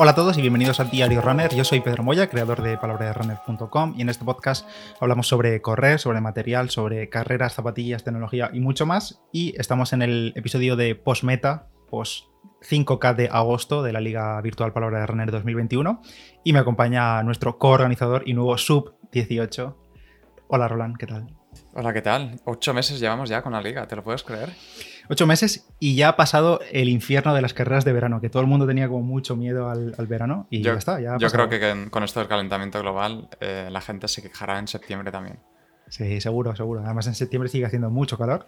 Hola a todos y bienvenidos a Diario Runner. Yo soy Pedro Moya, creador de palabraderunner.com y en este podcast hablamos sobre correr, sobre material, sobre carreras, zapatillas, tecnología y mucho más. Y estamos en el episodio de post-meta, post 5K de agosto de la Liga Virtual Palabra de Runner 2021 y me acompaña nuestro coorganizador y nuevo sub 18. Hola Roland, ¿qué tal? Hola, ¿qué tal? Ocho meses llevamos ya con la liga, ¿te lo puedes creer? Ocho meses y ya ha pasado el infierno de las carreras de verano, que todo el mundo tenía como mucho miedo al, verano y yo, ya está. Ya yo creo que con esto del calentamiento global eh, la gente se quejará en septiembre también. Sí, seguro, seguro. Además en septiembre sigue haciendo mucho calor.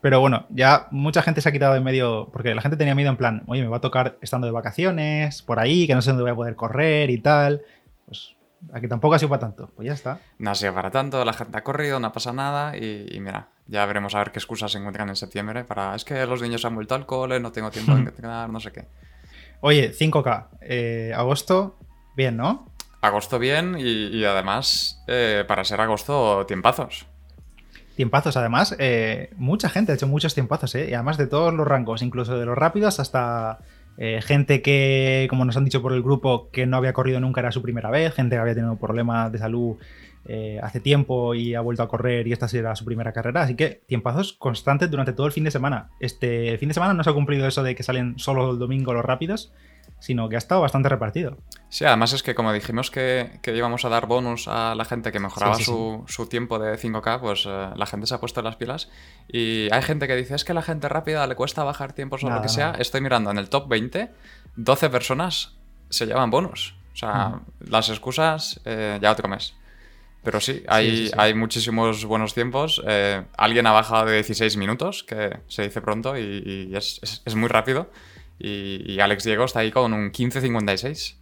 Pero bueno, ya mucha gente se ha quitado de medio, porque la gente tenía miedo en plan, oye, me va a tocar estando de vacaciones, por ahí, que no sé dónde voy a poder correr y tal. Pues aquí tampoco ha sido para tanto. Pues ya está. No ha sido para tanto, la gente ha corrido, no pasa nada y, y mira, ya veremos a ver qué excusas se encuentran en septiembre para, es que los niños han vuelto al cole, no tengo tiempo de entrenar, no sé qué. Oye, 5K, eh, agosto, bien, ¿no? Agosto bien y, además, eh, para ser agosto, tiempazos. Tiempazos, además, eh, mucha gente ha hecho muchos tiempazos, ¿eh? Y además de todos los rangos, incluso de los rápidos hasta gente que, como nos han dicho por el grupo, que no había corrido nunca, era su primera vez, gente que había tenido problemas de salud eh, hace tiempo y ha vuelto a correr y esta será su primera carrera. Así que tiempazos constantes durante todo el fin de semana. Este fin de semana no se ha cumplido eso de que salen solo el domingo los rápidos, sino que ha estado bastante repartido. Sí, además es que como dijimos que, que íbamos a dar bonus a la gente que mejoraba su, tiempo de 5K, pues eh, la gente se ha puesto las pilas. Y hay gente que dice, es que a la gente rápida le cuesta bajar tiempos o lo que sea. Estoy mirando en el top 20, 12 personas se llevan bonus. O sea, las excusas eh, ya te comes. Pero sí, hay, hay muchísimos buenos tiempos. Eh, alguien ha bajado de 16 minutos, que se dice pronto, y, es, es, muy rápido. Y, Alex Diego está ahí con un 15.56.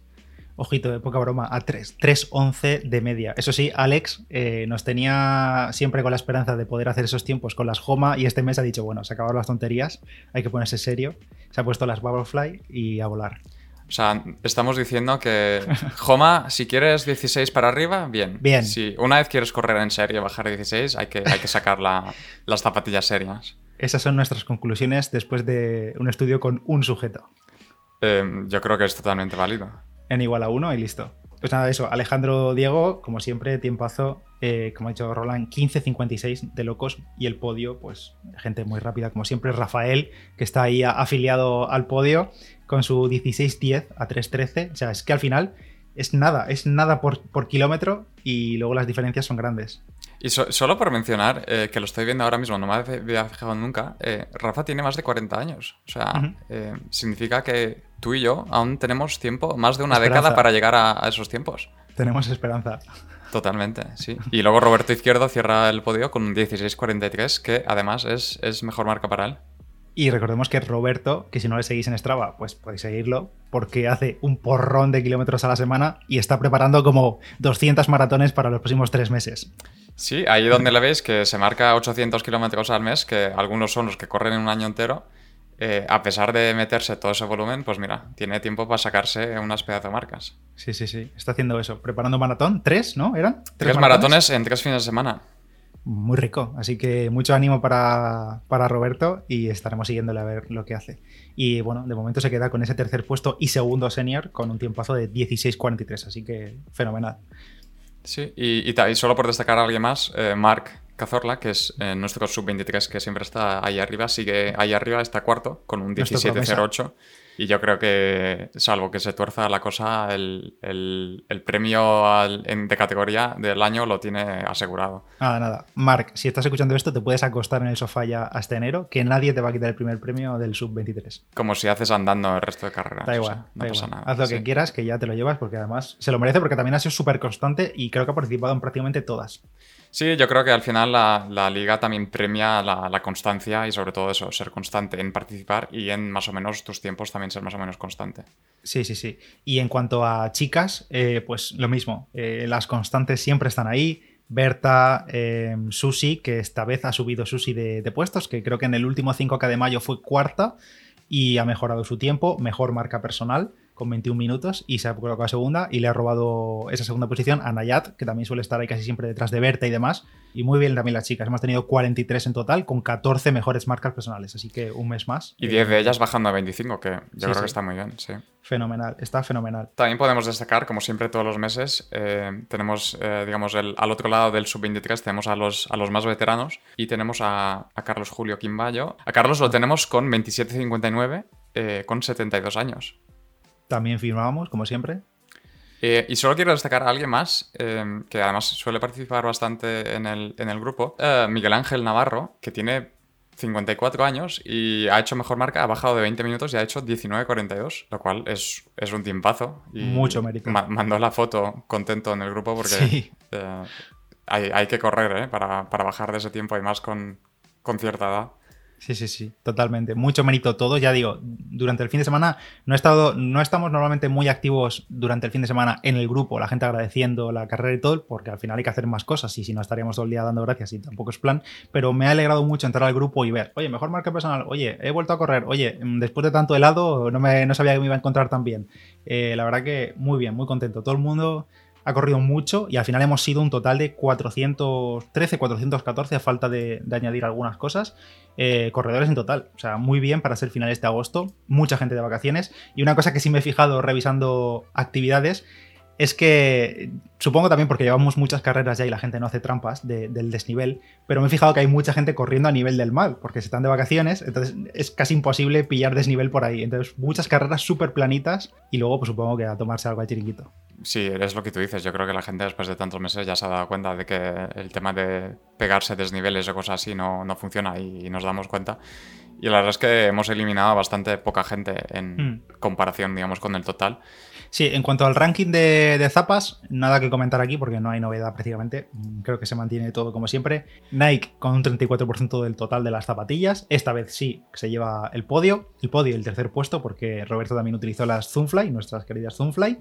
Ojito, de poca broma, a 3.11 de media. Eso sí, Alex eh, nos tenía siempre con la esperanza de poder hacer esos tiempos con las Joma y este mes ha dicho, bueno, se acabaron las tonterías, hay que ponerse serio. Se ha puesto las Bubblefly y a volar. O sea, estamos diciendo que, Joma, si quieres 16 para arriba, bien. Bien. Si una vez quieres correr en serio, bajar 16, hay que, hay que sacar las zapatillas serias. Esas son nuestras conclusiones después de un estudio con un sujeto. Em, yo creo que es totalmente válido. En igual a uno y listo. Pues nada, eso. Alejandro Diego, como siempre, tiempazo. Eh, como ha dicho Roland, 15.56 de locos. Y el podio, pues gente muy rápida, como siempre, Rafael, que está ahí afiliado al podio con su 16.10 a 3.13. O sea, es que al final es nada, es nada por, kilómetro y luego las diferencias son grandes. Y solo por mencionar, eh, que lo estoy viendo ahora mismo, no me había fijado nunca, eh, Rafa tiene más de 40 años. O sea, eh, significa que tú y yo aún tenemos tiempo, más de una década para llegar a, esos tiempos. Tenemos esperanza. Totalmente, sí. Y luego Roberto Izquierdo cierra el podio con un 16.43, que además es, es mejor marca para él. Y recordemos que Roberto, que si no le seguís en Strava, pues podéis seguirlo, porque hace un porrón de kilómetros a la semana y está preparando como 200 maratones para los próximos tres meses. Sí, ahí donde le veis que se marca 800 kilómetros al mes, que algunos son los que corren en un año entero, eh, a pesar de meterse todo ese volumen, pues mira, tiene tiempo para sacarse unas pedazos de marcas. Sí, sí, sí, está haciendo eso. Preparando maratón, tres, ¿no? ¿Eran? Tres, maratones en tres fines de semana muy rico. Así que mucho ánimo para, Roberto y estaremos siguiéndole a ver lo que hace. Y bueno, de momento se queda con ese tercer puesto y segundo senior con un tiempazo de 16.43, así que fenomenal. Sí, y, y, solo por destacar a alguien más, eh, Mark Cazorla, que es eh, nuestro sub-23 que siempre está ahí arriba, sigue ahí arriba, está cuarto con un 17.08. Y yo creo que, salvo que se tuerza la cosa, el, premio de categoría del año lo tiene asegurado. Nada, nada. Mark, si estás escuchando esto, te puedes acostar en el sofá ya hasta enero, que nadie te va a quitar el primer premio del sub-23. Como si haces andando el resto de carreras. Da igual, no pasa nada. Haz lo que quieras, que ya te lo llevas, porque además se lo merece, porque también ha sido súper constante y creo que ha participado en prácticamente todas. Sí, yo creo que al final la, liga también premia la, constancia y sobre todo eso, ser constante en participar y en más o menos tus tiempos también ser más o menos constante. Sí, sí, sí. Y en cuanto a chicas, eh, pues lo mismo. Eh, las constantes siempre están ahí. Berta, eh, Susi, que esta vez ha subido Susi de, de, puestos, que creo que en el último 5K de mayo fue cuarta y ha mejorado su tiempo, mejor marca personal con 21 minutos y se ha colocado segunda y le ha robado esa segunda posición a Nayat, que también suele estar ahí casi siempre detrás de Berta y demás. Y muy bien también las chicas. Hemos tenido 43 en total con 14 mejores marcas personales, así que un mes más. Y 10 de ellas bajando a 25, que yo creo que está muy bien, sí. Fenomenal, está fenomenal. También podemos destacar, como siempre todos los meses, eh, tenemos, eh, digamos, el, al otro lado del sub-23 tenemos a los, a los más veteranos y tenemos a, a Carlos Julio Quimbayo. A Carlos lo tenemos con 27.59 eh, con 72 años. También firmábamos, como siempre. Eh, y solo quiero destacar a alguien más, eh, que además suele participar bastante en el, grupo, Miguel Ángel Navarro, que tiene 54 años y ha hecho mejor marca, ha bajado de 20 minutos y ha hecho 19.42, lo cual es, es un tiempazo. Y Mucho mérito. mandó la foto contento en el grupo porque hay, que correr para, bajar de ese tiempo y más con, con cierta edad. Sí, sí, sí, totalmente. Mucho mérito todo. Ya digo, durante el fin de semana no, he estado, no estamos normalmente muy activos durante el fin de semana en el grupo, la gente agradeciendo la carrera y todo, porque al final hay que hacer más cosas y si no estaríamos todo el día dando gracias y tampoco es plan. Pero me ha alegrado mucho entrar al grupo y ver, oye, mejor marca personal, oye, he vuelto a correr, oye, después de tanto helado no, me, no sabía que me iba a encontrar tan bien. Eh, la verdad que muy bien, muy contento. Todo el mundo ha corrido mucho y al final hemos sido un total de 413, 414 a falta de, añadir algunas cosas. Eh, corredores en total, o sea, muy bien para ser finales de agosto, mucha gente de vacaciones. Y una cosa que sí me he fijado revisando actividades es que supongo también porque llevamos muchas carreras ya y la gente no hace trampas del desnivel, pero me he fijado que hay mucha gente corriendo a nivel del mal, porque se están de vacaciones, entonces es casi imposible pillar desnivel por ahí. Entonces, muchas carreras súper planitas y luego, pues supongo que a tomarse algo de chiringuito. Sí, es lo que tú dices. Yo creo que la gente después de tantos meses ya se ha dado cuenta de que el tema de pegarse desniveles o cosas así no, no funciona y, nos damos cuenta. Y la verdad es que hemos eliminado a bastante poca gente en hmm. comparación, digamos, con el total. Sí, en cuanto al ranking de, zapas, nada que comentar aquí porque no hay novedad prácticamente. Creo que se mantiene todo como siempre. Nike con un 34% del total de las zapatillas. Esta vez sí se lleva el podio. El podio y el tercer puesto porque Roberto también utilizó las Zoomfly, nuestras queridas Zoomfly.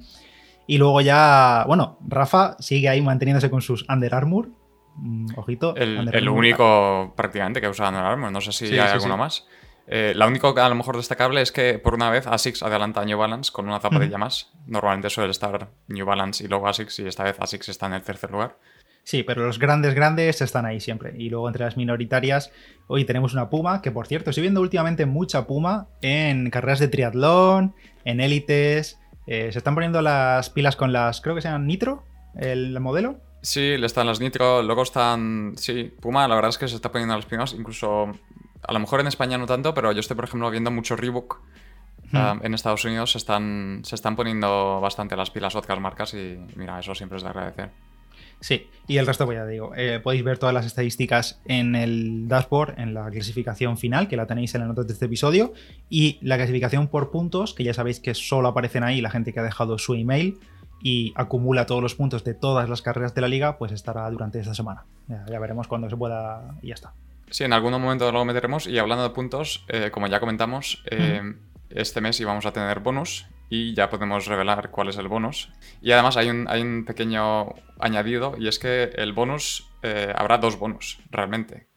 Y luego ya, bueno, Rafa sigue ahí manteniéndose con sus Under Armour. Mm, ojito. El, único prácticamente que usa Under Armour. No sé si hay alguno más. Eh, la única a lo mejor destacable es que por una vez ASICS adelanta a New Balance con una zapatilla más. Normalmente suele estar New Balance y luego ASICS y esta vez ASICS está en el tercer lugar. Sí, pero los grandes grandes están ahí siempre. Y luego entre las minoritarias, hoy tenemos una Puma, que por cierto, estoy viendo últimamente mucha Puma en carreras de triatlón, en élites. Eh, se están poniendo las pilas con las, creo que sean Nitro, el modelo. Sí, le están las Nitro, luego están. Sí, Puma, la verdad es que se está poniendo las primas, incluso a lo mejor en España no tanto, pero yo estoy, por ejemplo, viendo mucho Reebok. Hmm. Ah, en Estados Unidos se están, se están poniendo bastante las pilas otras marcas y mira, eso siempre es de agradecer. Sí, y el resto, pues ya digo, eh, podéis ver todas las estadísticas en el dashboard, en la clasificación final, que la tenéis en la nota de este episodio, y la clasificación por puntos, que ya sabéis que solo aparecen ahí la gente que ha dejado su email y acumula todos los puntos de todas las carreras de la liga, pues estará durante esta semana. ya veremos cuándo se pueda y ya está. Sí, en algún momento lo meteremos. Y hablando de puntos, eh, como ya comentamos, eh, este mes íbamos a tener bonus y ya podemos revelar cuál es el bonus. Y además hay un, hay un pequeño añadido y es que el bonus, eh, habrá dos bonus realmente.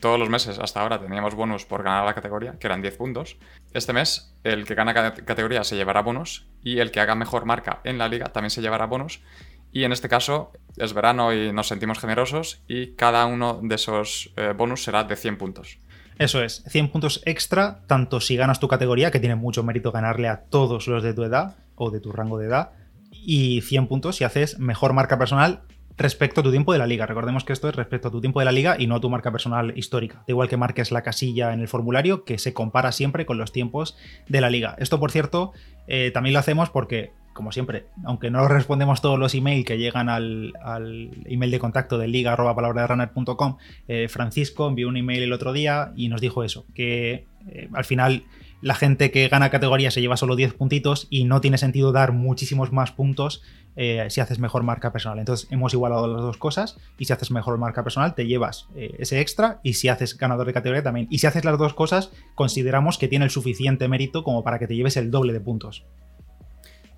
Todos los meses hasta ahora teníamos bonus por ganar la categoría, que eran 10 puntos. Este mes el que gana categoría se llevará bonus y el que haga mejor marca en la liga también se llevará bonus. Y en este caso es verano y nos sentimos generosos y cada uno de esos eh, bonus será de 100 puntos. Eso es, 100 puntos extra, tanto si ganas tu categoría, que tiene mucho mérito ganarle a todos los de tu edad o de tu rango de edad, y 100 puntos si haces mejor marca personal respecto a tu tiempo de la liga. Recordemos que esto es respecto a tu tiempo de la liga y no a tu marca personal histórica. Da igual que marques la casilla en el formulario, que se compara siempre con los tiempos de la liga. Esto, por cierto, eh, también lo hacemos porque como siempre, aunque no respondemos todos los emails que llegan al, email de contacto de liga eh, Francisco envió un email el otro día y nos dijo eso, que eh, al final la gente que gana categoría se lleva solo 10 puntitos y no tiene sentido dar muchísimos más puntos eh, si haces mejor marca personal. Entonces hemos igualado las dos cosas y si haces mejor marca personal te llevas ese extra y si haces ganador de categoría también. Y si haces las dos cosas consideramos que tiene el suficiente mérito como para que te lleves el doble de puntos.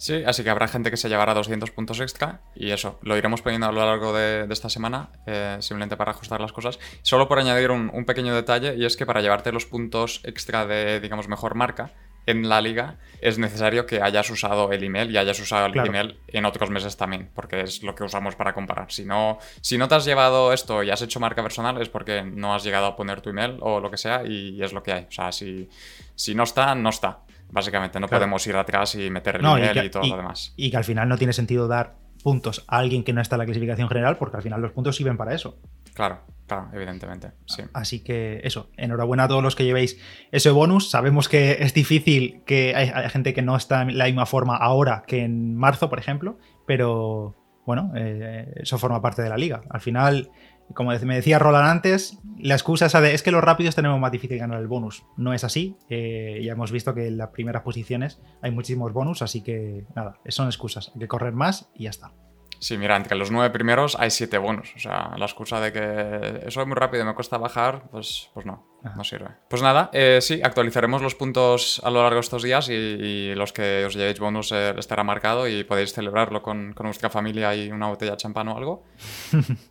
Sí, así que habrá gente que se llevará 200 puntos extra y eso, lo iremos poniendo a lo largo de, esta semana, eh, simplemente para ajustar las cosas. Solo por añadir un, pequeño detalle y es que para llevarte los puntos extra de, digamos, mejor marca, en la liga, es necesario que hayas usado el email y hayas usado el email en otros meses también, porque es lo que usamos para comparar. Si no, si no te has llevado esto y has hecho marca personal, es porque no has llegado a poner tu email o lo que sea y es lo que hay. O sea, si, si no está, no está. Básicamente, no podemos ir atrás y meter el email y, todo lo demás. Y que al final no tiene sentido dar puntos a alguien que no está en la clasificación general, porque al final los puntos sirven para eso. Claro, claro, evidentemente. Así que eso, enhorabuena a todos los que llevéis ese bonus. Sabemos que es difícil que hay, gente que no está en la misma forma ahora que en marzo, por ejemplo, pero bueno, eh, eso forma parte de la liga. Al final, como me decía Roland antes, la excusa esa de es que los rápidos tenemos más difícil ganar el bonus. No es así. Eh, ya hemos visto que en las primeras posiciones hay muchísimos bonus, así que nada, son excusas. Hay que correr más y ya está. Sí, mira, entre los nueve primeros hay siete bonus. O sea, la excusa de que eso es muy rápido y me cuesta bajar, pues, pues no, no sirve. Pues nada, eh, sí, actualizaremos los puntos a lo largo de estos días y, los que os llevéis bonus eh, estará marcado y podéis celebrarlo con, con vuestra familia y una botella de champán o algo.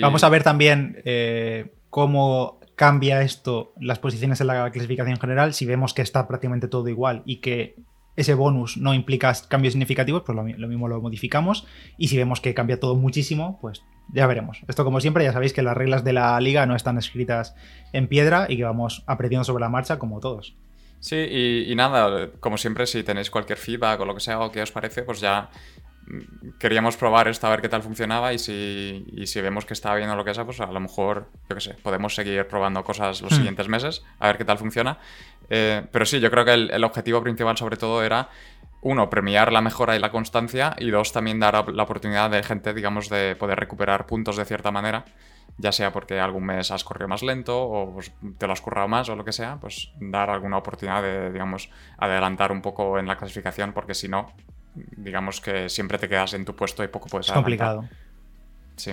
Vamos a ver también eh, cómo cambia esto las posiciones en la clasificación general. Si vemos que está prácticamente todo igual y que ese bonus no implica cambios significativos, pues lo, mismo lo modificamos. Y si vemos que cambia todo muchísimo, pues ya veremos. Esto, como siempre, ya sabéis que las reglas de la liga no están escritas en piedra y que vamos aprendiendo sobre la marcha como todos. Sí, y, y, nada, como siempre, si tenéis cualquier feedback o lo que sea o que os parece, pues ya queríamos probar esto a ver qué tal funcionaba y si, si vemos que está bien o lo que sea, pues a lo mejor, yo qué sé, podemos seguir probando cosas los hmm. siguientes meses, a ver qué tal funciona. Eh, pero sí, yo creo que el, objetivo principal sobre todo era, uno, premiar la mejora y la constancia y dos, también dar la oportunidad de gente, digamos, de poder recuperar puntos de cierta manera. Ya sea porque algún mes has corrido más lento o pues, te lo has currado más o lo que sea, pues dar alguna oportunidad de, digamos, adelantar un poco en la clasificación, porque si no, digamos que siempre te quedas en tu puesto y poco puedes Es complicado. Sí.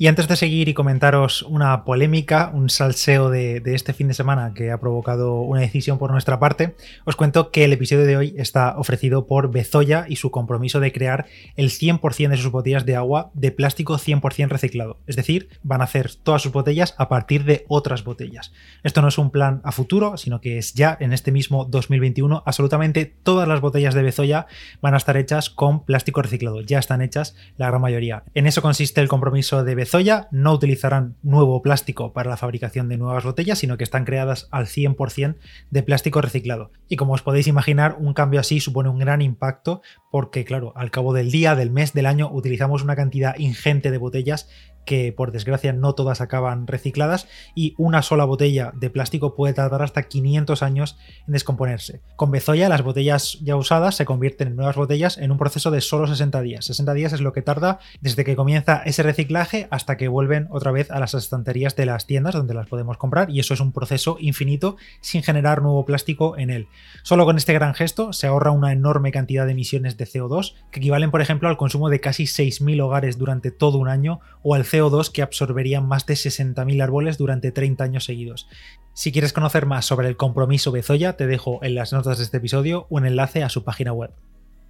Y antes de seguir y comentaros una polémica, un salseo de, este fin de semana que ha provocado una decisión por nuestra parte, os cuento que el episodio de hoy está ofrecido por Bezoya y su compromiso de crear el 100% de sus botellas de agua de plástico 100% reciclado. Es decir, van a hacer todas sus botellas a partir de otras botellas. Esto no es un plan a futuro, sino que es ya en este mismo 2021. Absolutamente todas las botellas de Bezoya van a estar hechas con plástico reciclado. Ya están hechas la gran mayoría. En eso consiste el compromiso de Bezoya Zoya no utilizarán nuevo plástico para la fabricación de nuevas botellas, sino que están creadas al 100% de plástico reciclado. Y como os podéis imaginar, un cambio así supone un gran impacto porque, claro, al cabo del día, del mes, del año, utilizamos una cantidad ingente de botellas que por desgracia no todas acaban recicladas y una sola botella de plástico puede tardar hasta 500 años en descomponerse. Con Bezoya las botellas ya usadas se convierten en nuevas botellas en un proceso de solo 60 días. 60 días es lo que tarda desde que comienza ese reciclaje hasta que vuelven otra vez a las estanterías de las tiendas donde las podemos comprar y eso es un proceso infinito sin generar nuevo plástico en él. Solo con este gran gesto se ahorra una enorme cantidad de emisiones de CO2 que equivalen por ejemplo al consumo de casi 6.000 hogares durante todo un año o al CO2 que absorberían más de 60.000 árboles durante 30 años seguidos. Si quieres conocer más sobre el compromiso Bezoya, te dejo en las notas de este episodio un enlace a su página web.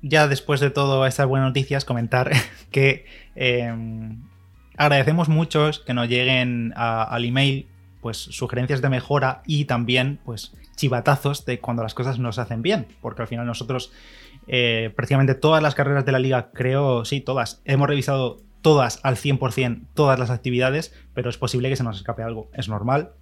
Ya después de todas estas buenas noticias, comentar que em, agradecemos mucho que nos lleguen al email pues sugerencias de mejora y también pues chivatazos de cuando las cosas nos hacen bien, porque al final nosotros eh, prácticamente todas las carreras de la liga, creo, sí, todas, hemos revisado todas al 100%, todas las actividades, pero es posible que se nos escape algo. Es normal.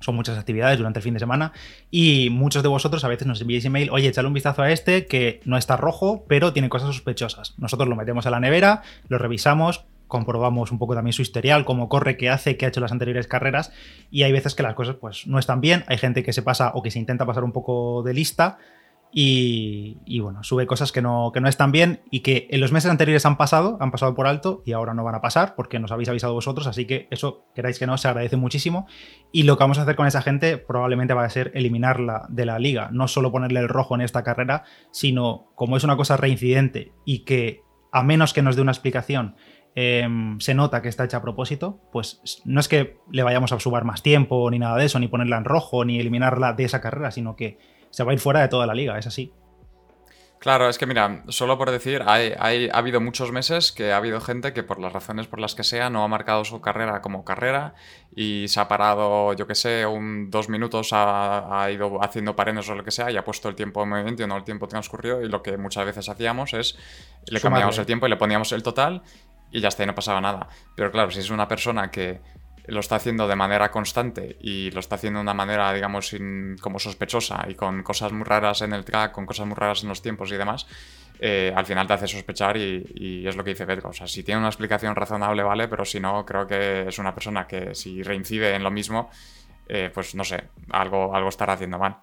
Son muchas actividades durante el fin de semana y muchos de vosotros a veces nos enviáis email, oye, échale un vistazo a este que no está rojo, pero tiene cosas sospechosas. Nosotros lo metemos a la nevera, lo revisamos, comprobamos un poco también su historial, cómo corre, qué hace, qué ha hecho las anteriores carreras y hay veces que las cosas pues no están bien, hay gente que se pasa o que se intenta pasar un poco de lista y, bueno, sube cosas que no, que no están bien y que en los meses anteriores han pasado, han pasado por alto y ahora no van a pasar porque nos habéis avisado vosotros, así que eso, queráis que no, se agradece muchísimo. Y lo que vamos a hacer con esa gente probablemente va a ser eliminarla de la liga, no solo ponerle el rojo en esta carrera, sino como es una cosa reincidente y que a menos que nos dé una explicación em, se nota que está hecha a propósito, pues no es que le vayamos a subar más tiempo ni nada de eso, ni ponerla en rojo, ni eliminarla de esa carrera, sino que se va a ir fuera de toda la liga, es así. Claro, es que mira, solo por decir, hay, ha habido muchos meses que ha habido gente que por las razones por las que sea no ha marcado su carrera como carrera y se ha parado, yo que sé, un dos minutos, ha, ido haciendo parenes o lo que sea y ha puesto el tiempo en movimiento y no el tiempo transcurrido y lo que muchas veces hacíamos es le cambiamos el tiempo y le poníamos el total y ya está, y no pasaba nada. Pero claro, si es una persona que lo está haciendo de manera constante y lo está haciendo de una manera, digamos, como sospechosa y con cosas muy raras en el track, con cosas muy raras en los tiempos y demás, eh, al final te hace sospechar y, es lo que dice Pedro. O sea, si tiene una explicación razonable, vale, pero si no, creo que es una persona que si reincide en lo mismo, eh, pues no sé, algo, algo estará haciendo mal.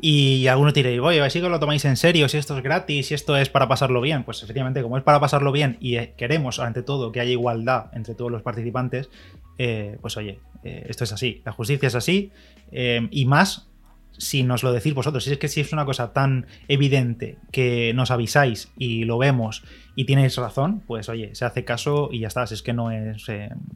Y alguno dirá, oye, si que lo tomáis en serio, si esto es gratis, si esto es para pasarlo bien. Pues efectivamente, como es para pasarlo bien y eh, queremos, ante todo, que haya igualdad entre todos los participantes, eh, pues oye, eh, esto es así, la justicia es así, eh, y más si nos lo decís vosotros, si es que si es una cosa tan evidente que nos avisáis y lo vemos y tienes razón, pues oye, se hace caso y ya está, si es que no es...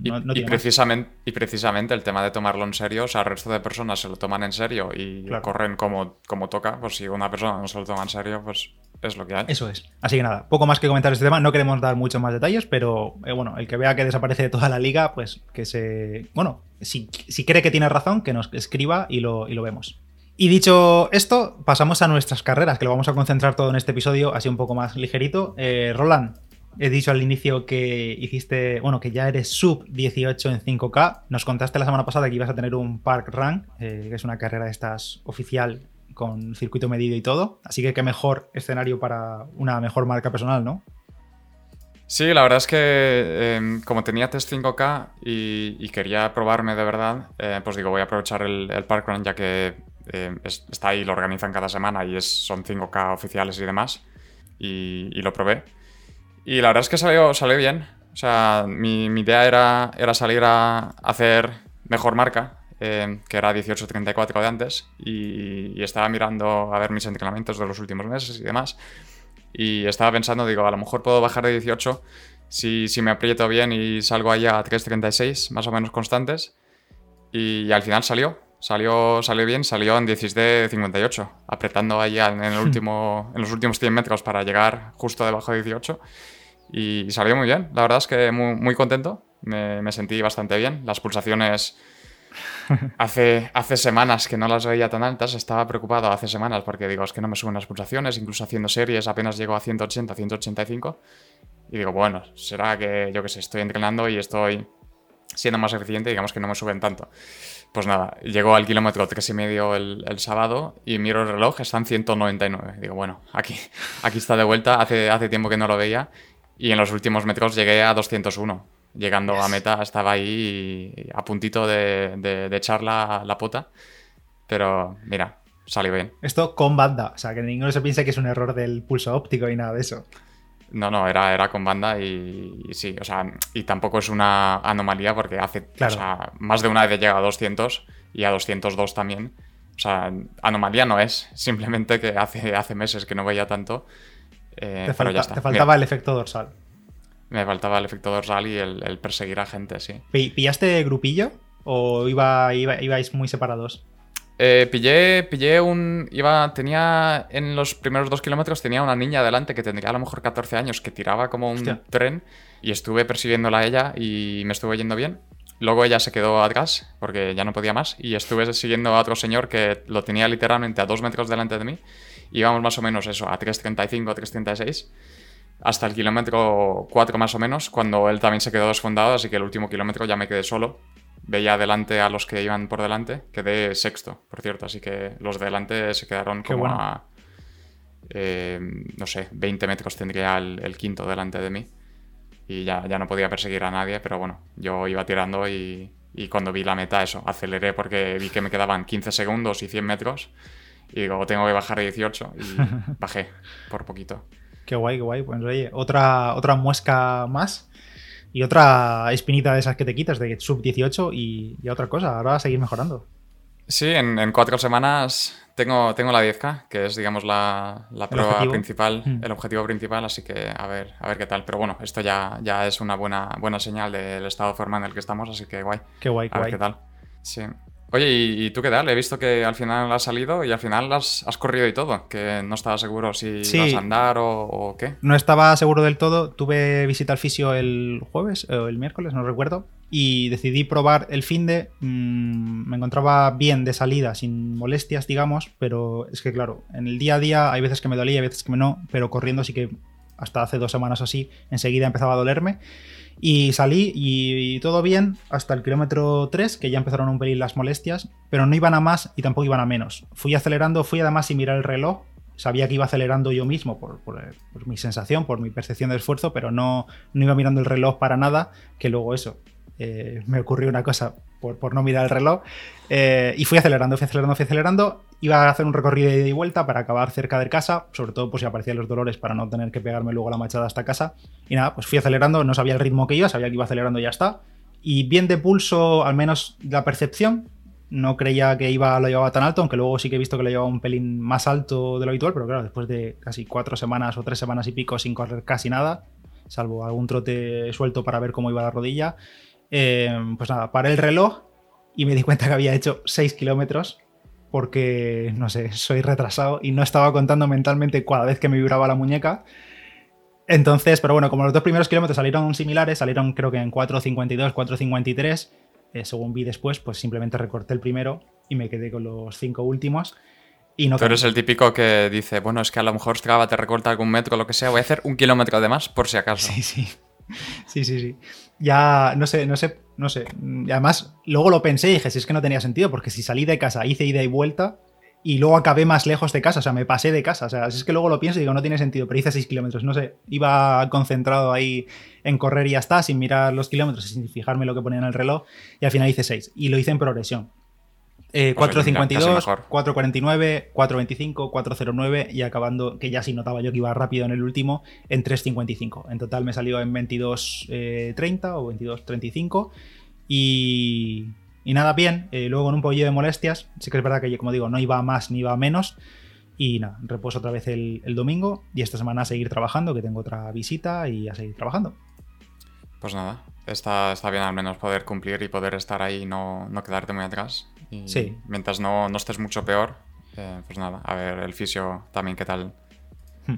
y, precisamente, y precisamente el tema de tomarlo en serio, o sea, el resto de personas se lo toman en serio y corren como, como toca, pues si una persona no se lo toma en serio, pues es lo que hay. Eso es. Así que nada, poco más que comentar este tema. No queremos dar muchos más detalles, pero eh, bueno, el que vea que desaparece de toda la liga, pues que se. Bueno, si, cree que tiene razón, que nos escriba y lo, y lo vemos. Y dicho esto, pasamos a nuestras carreras, que lo vamos a concentrar todo en este episodio, así un poco más ligerito. Eh, Roland, he dicho al inicio que hiciste, bueno, que ya eres sub 18 en 5K. Nos contaste la semana pasada que ibas a tener un Park Run, eh, que es una carrera de estas oficial con circuito medido y todo. Así que qué mejor escenario para una mejor marca personal, ¿no? Sí, la verdad es que em, como tenía test 5K y, quería probarme de verdad, eh, pues digo, voy a aprovechar el, el parkrun ya que em, está ahí, lo organizan cada semana y es, son 5K oficiales y demás. Y, lo probé. Y la verdad es que salió, salió bien. O sea, mi, idea era, era salir a hacer mejor marca eh, que era 18.34 de antes, y, estaba mirando a ver mis entrenamientos de los últimos meses y demás. Y estaba pensando, digo, a lo mejor puedo bajar de 18 si, si me aprieto bien y salgo allá a 3.36, más o menos constantes. Y, al final salió, salió, salió bien, salió en 16.58, apretando allá en, el último, en los últimos 100 metros para llegar justo debajo de 18. Y, salió muy bien, la verdad es que muy, muy contento, me, me sentí bastante bien, las pulsaciones hace, hace semanas que no las veía tan altas, estaba preocupado hace semanas porque digo, es que no me suben las pulsaciones, incluso haciendo series apenas llego a 180, 185. Y digo, bueno, será que yo que sé, estoy entrenando y estoy siendo más eficiente, digamos que no me suben tanto. Pues nada, llegó al kilómetro 3 y medio el, el, sábado y miro el reloj, están 199. Digo, bueno, aquí, aquí está de vuelta, hace, hace tiempo que no lo veía y en los últimos metros llegué a 201 llegando a meta estaba ahí a puntito de, echar la, la, pota. Pero mira, salió bien. Esto con banda, o sea, que ninguno se piense que es un error del pulso óptico y nada de eso. No, no, era, era con banda y, sí, o sea, y tampoco es una anomalía porque hace, o sea, más de una vez llega a 200 y a 202 también. O sea, anomalía no es, simplemente que hace, hace meses que no veía tanto. Eh, te, te, faltaba el efecto dorsal. Me faltaba el efecto dorsal y el, perseguir a gente, sí. ¿Pillaste grupillo o iba, ibais muy separados? Eh, pillé, pillé un. Iba. Tenía. En los primeros dos kilómetros tenía una niña adelante que tendría a lo mejor 14 años que tiraba como un tren. Y estuve persiguiéndola a ella y me estuve yendo bien. Luego ella se quedó atrás porque ya no podía más. Y estuve siguiendo a otro señor que lo tenía literalmente a dos metros delante de mí. Íbamos más o menos eso, a 3.35, 3.36 hasta el kilómetro 4 más o menos, cuando él también se quedó desfondado, así que el último kilómetro ya me quedé solo. Veía adelante a los que iban por delante, quedé sexto, por cierto, así que los de delante se quedaron como a, eh, no sé, 20 metros tendría el, quinto delante de mí. Y ya, ya no podía perseguir a nadie, pero bueno, yo iba tirando y, y cuando vi la meta, eso, aceleré porque vi que me quedaban 15 segundos y 100 metros. Y digo, tengo que bajar a 18 y bajé por poquito. Qué guay, qué guay. Pues oye, otra, otra muesca más y otra espinita de esas que te quitas de sub 18 y, otra cosa. Ahora a seguir mejorando. Sí, en, cuatro semanas tengo, tengo la 10K, que es, digamos, la, prueba principal, mm. el objetivo principal, así que a ver, a ver qué tal. Pero bueno, esto ya, ya es una buena, buena señal del estado de forma en el que estamos, así que guay. Qué guay, qué a ver qué tal. Sí. Oye, ¿y, tú qué tal? He visto que al final has salido y al final has, has corrido y todo, que no estaba seguro si ibas a andar o, qué. No estaba seguro del todo. Tuve visita al fisio el jueves o el miércoles, no recuerdo, y decidí probar el fin de. Mm, me encontraba bien de salida, sin molestias, digamos, pero es que claro, en el día a día hay veces que me dolía, hay veces que no, pero corriendo sí que hasta hace dos semanas así, enseguida empezaba a dolerme. Y salí y, todo bien hasta el kilómetro 3, que ya empezaron un pelín las molestias, pero no iban a más y tampoco iban a menos. Fui acelerando, fui además sin mirar el reloj. Sabía que iba acelerando yo mismo por, mi sensación, por mi percepción de esfuerzo, pero no, no iba mirando el reloj para nada, que luego eso, eh, me ocurrió una cosa por, no mirar el reloj. Eh, y fui acelerando, fui acelerando, fui acelerando. Iba a hacer un recorrido de ida y vuelta para acabar cerca de casa, sobre todo por si aparecían los dolores para no tener que pegarme luego la machada hasta casa. Y nada, pues fui acelerando, no sabía el ritmo que iba, sabía que iba acelerando y ya está. Y bien de pulso, al menos la percepción. No creía que iba, lo llevaba tan alto, aunque luego sí que he visto que lo llevaba un pelín más alto de lo habitual, pero claro, después de casi cuatro semanas o tres semanas y pico sin correr casi nada, salvo algún trote suelto para ver cómo iba la rodilla, eh, pues nada, paré el reloj y me di cuenta que había hecho 6 kilómetros porque, no sé, soy retrasado y no estaba contando mentalmente cada vez que me vibraba la muñeca. Entonces, pero bueno, como los dos primeros kilómetros salieron similares, salieron creo que en 4.52, 4.53, eh, según vi después, pues simplemente recorté el primero y me quedé con los cinco últimos. Y no Tú eres el típico que dice, bueno, es que a lo mejor Strava te recorta algún metro o lo que sea, voy a hacer un kilómetro de más por si acaso. Sí, sí. Sí, sí, sí. Ya, no sé, no sé, no sé. Y además, luego lo pensé y dije, si es que no tenía sentido, porque si salí de casa, hice ida y vuelta y luego acabé más lejos de casa, o sea, me pasé de casa. O sea, es que luego lo pienso y digo, no tiene sentido, pero hice 6 kilómetros, no sé. Iba concentrado ahí en correr y ya está, sin mirar los kilómetros, sin fijarme lo que ponía en el reloj, y al final hice 6. Y lo hice en progresión. 4.52, 4.49, 4.25, 4.09 y acabando, que ya sí notaba yo que iba rápido en el último, en 3.55. En total me salió en 22.30 eh, o 22.35 y, y nada, bien. Eh, luego con un poquillo de molestias, sí que es verdad que, como digo, no iba a más ni iba a menos. Y nada, reposo otra vez el, el domingo y esta semana a seguir trabajando, que tengo otra visita y a seguir trabajando. Pues nada, está, está bien al menos poder cumplir y poder estar ahí y no, no quedarte muy atrás. Y sí. Mientras no, no estés mucho peor, eh, pues nada, a ver el fisio también qué tal. Hmm.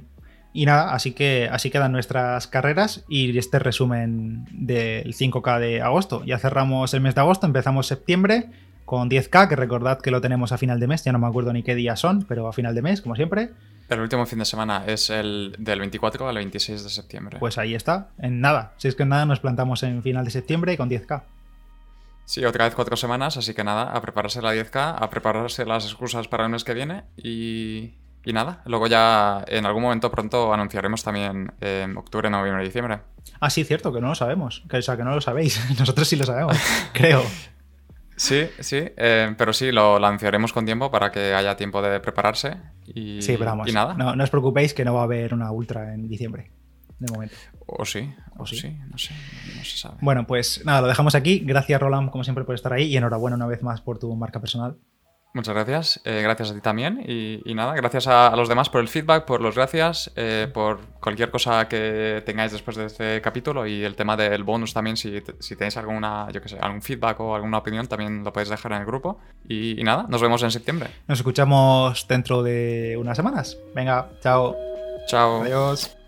Y nada, así que así quedan nuestras carreras y este resumen del 5K de agosto. Ya cerramos el mes de agosto, empezamos septiembre con 10K, que recordad que lo tenemos a final de mes, ya no me acuerdo ni qué días son, pero a final de mes, como siempre. El último fin de semana es el del 24 al 26 de septiembre. Pues ahí está, en nada. Si es que en nada nos plantamos en final de septiembre con 10K. Sí, otra vez cuatro semanas, así que nada, a prepararse la 10K, a prepararse las excusas para el mes que viene y, y nada. Luego ya en algún momento pronto anunciaremos también en octubre, noviembre y diciembre. Ah, sí, cierto, que no lo sabemos. Que, o sea, que no lo sabéis. Nosotros sí lo sabemos, creo. Sí, sí, eh, pero sí, lo lanzaremos con tiempo para que haya tiempo de prepararse y, sí, pero vamos, y nada. No, no, os preocupéis que no va a haber una ultra en diciembre, de momento. O sí, o, sí? no sé, no se sabe. Bueno, pues nada, lo dejamos aquí. Gracias, Roland, como siempre, por estar ahí y enhorabuena una vez más por tu marca personal. Muchas gracias, eh, gracias a ti también y, nada, gracias a, los demás por el feedback, por los gracias, eh, por cualquier cosa que tengáis después de este capítulo y el tema del bonus también, si, tenéis alguna, yo que sé, algún feedback o alguna opinión también lo podéis dejar en el grupo y, y nada, nos vemos en septiembre. Nos escuchamos dentro de unas semanas. Venga, chao. Chao. Adiós.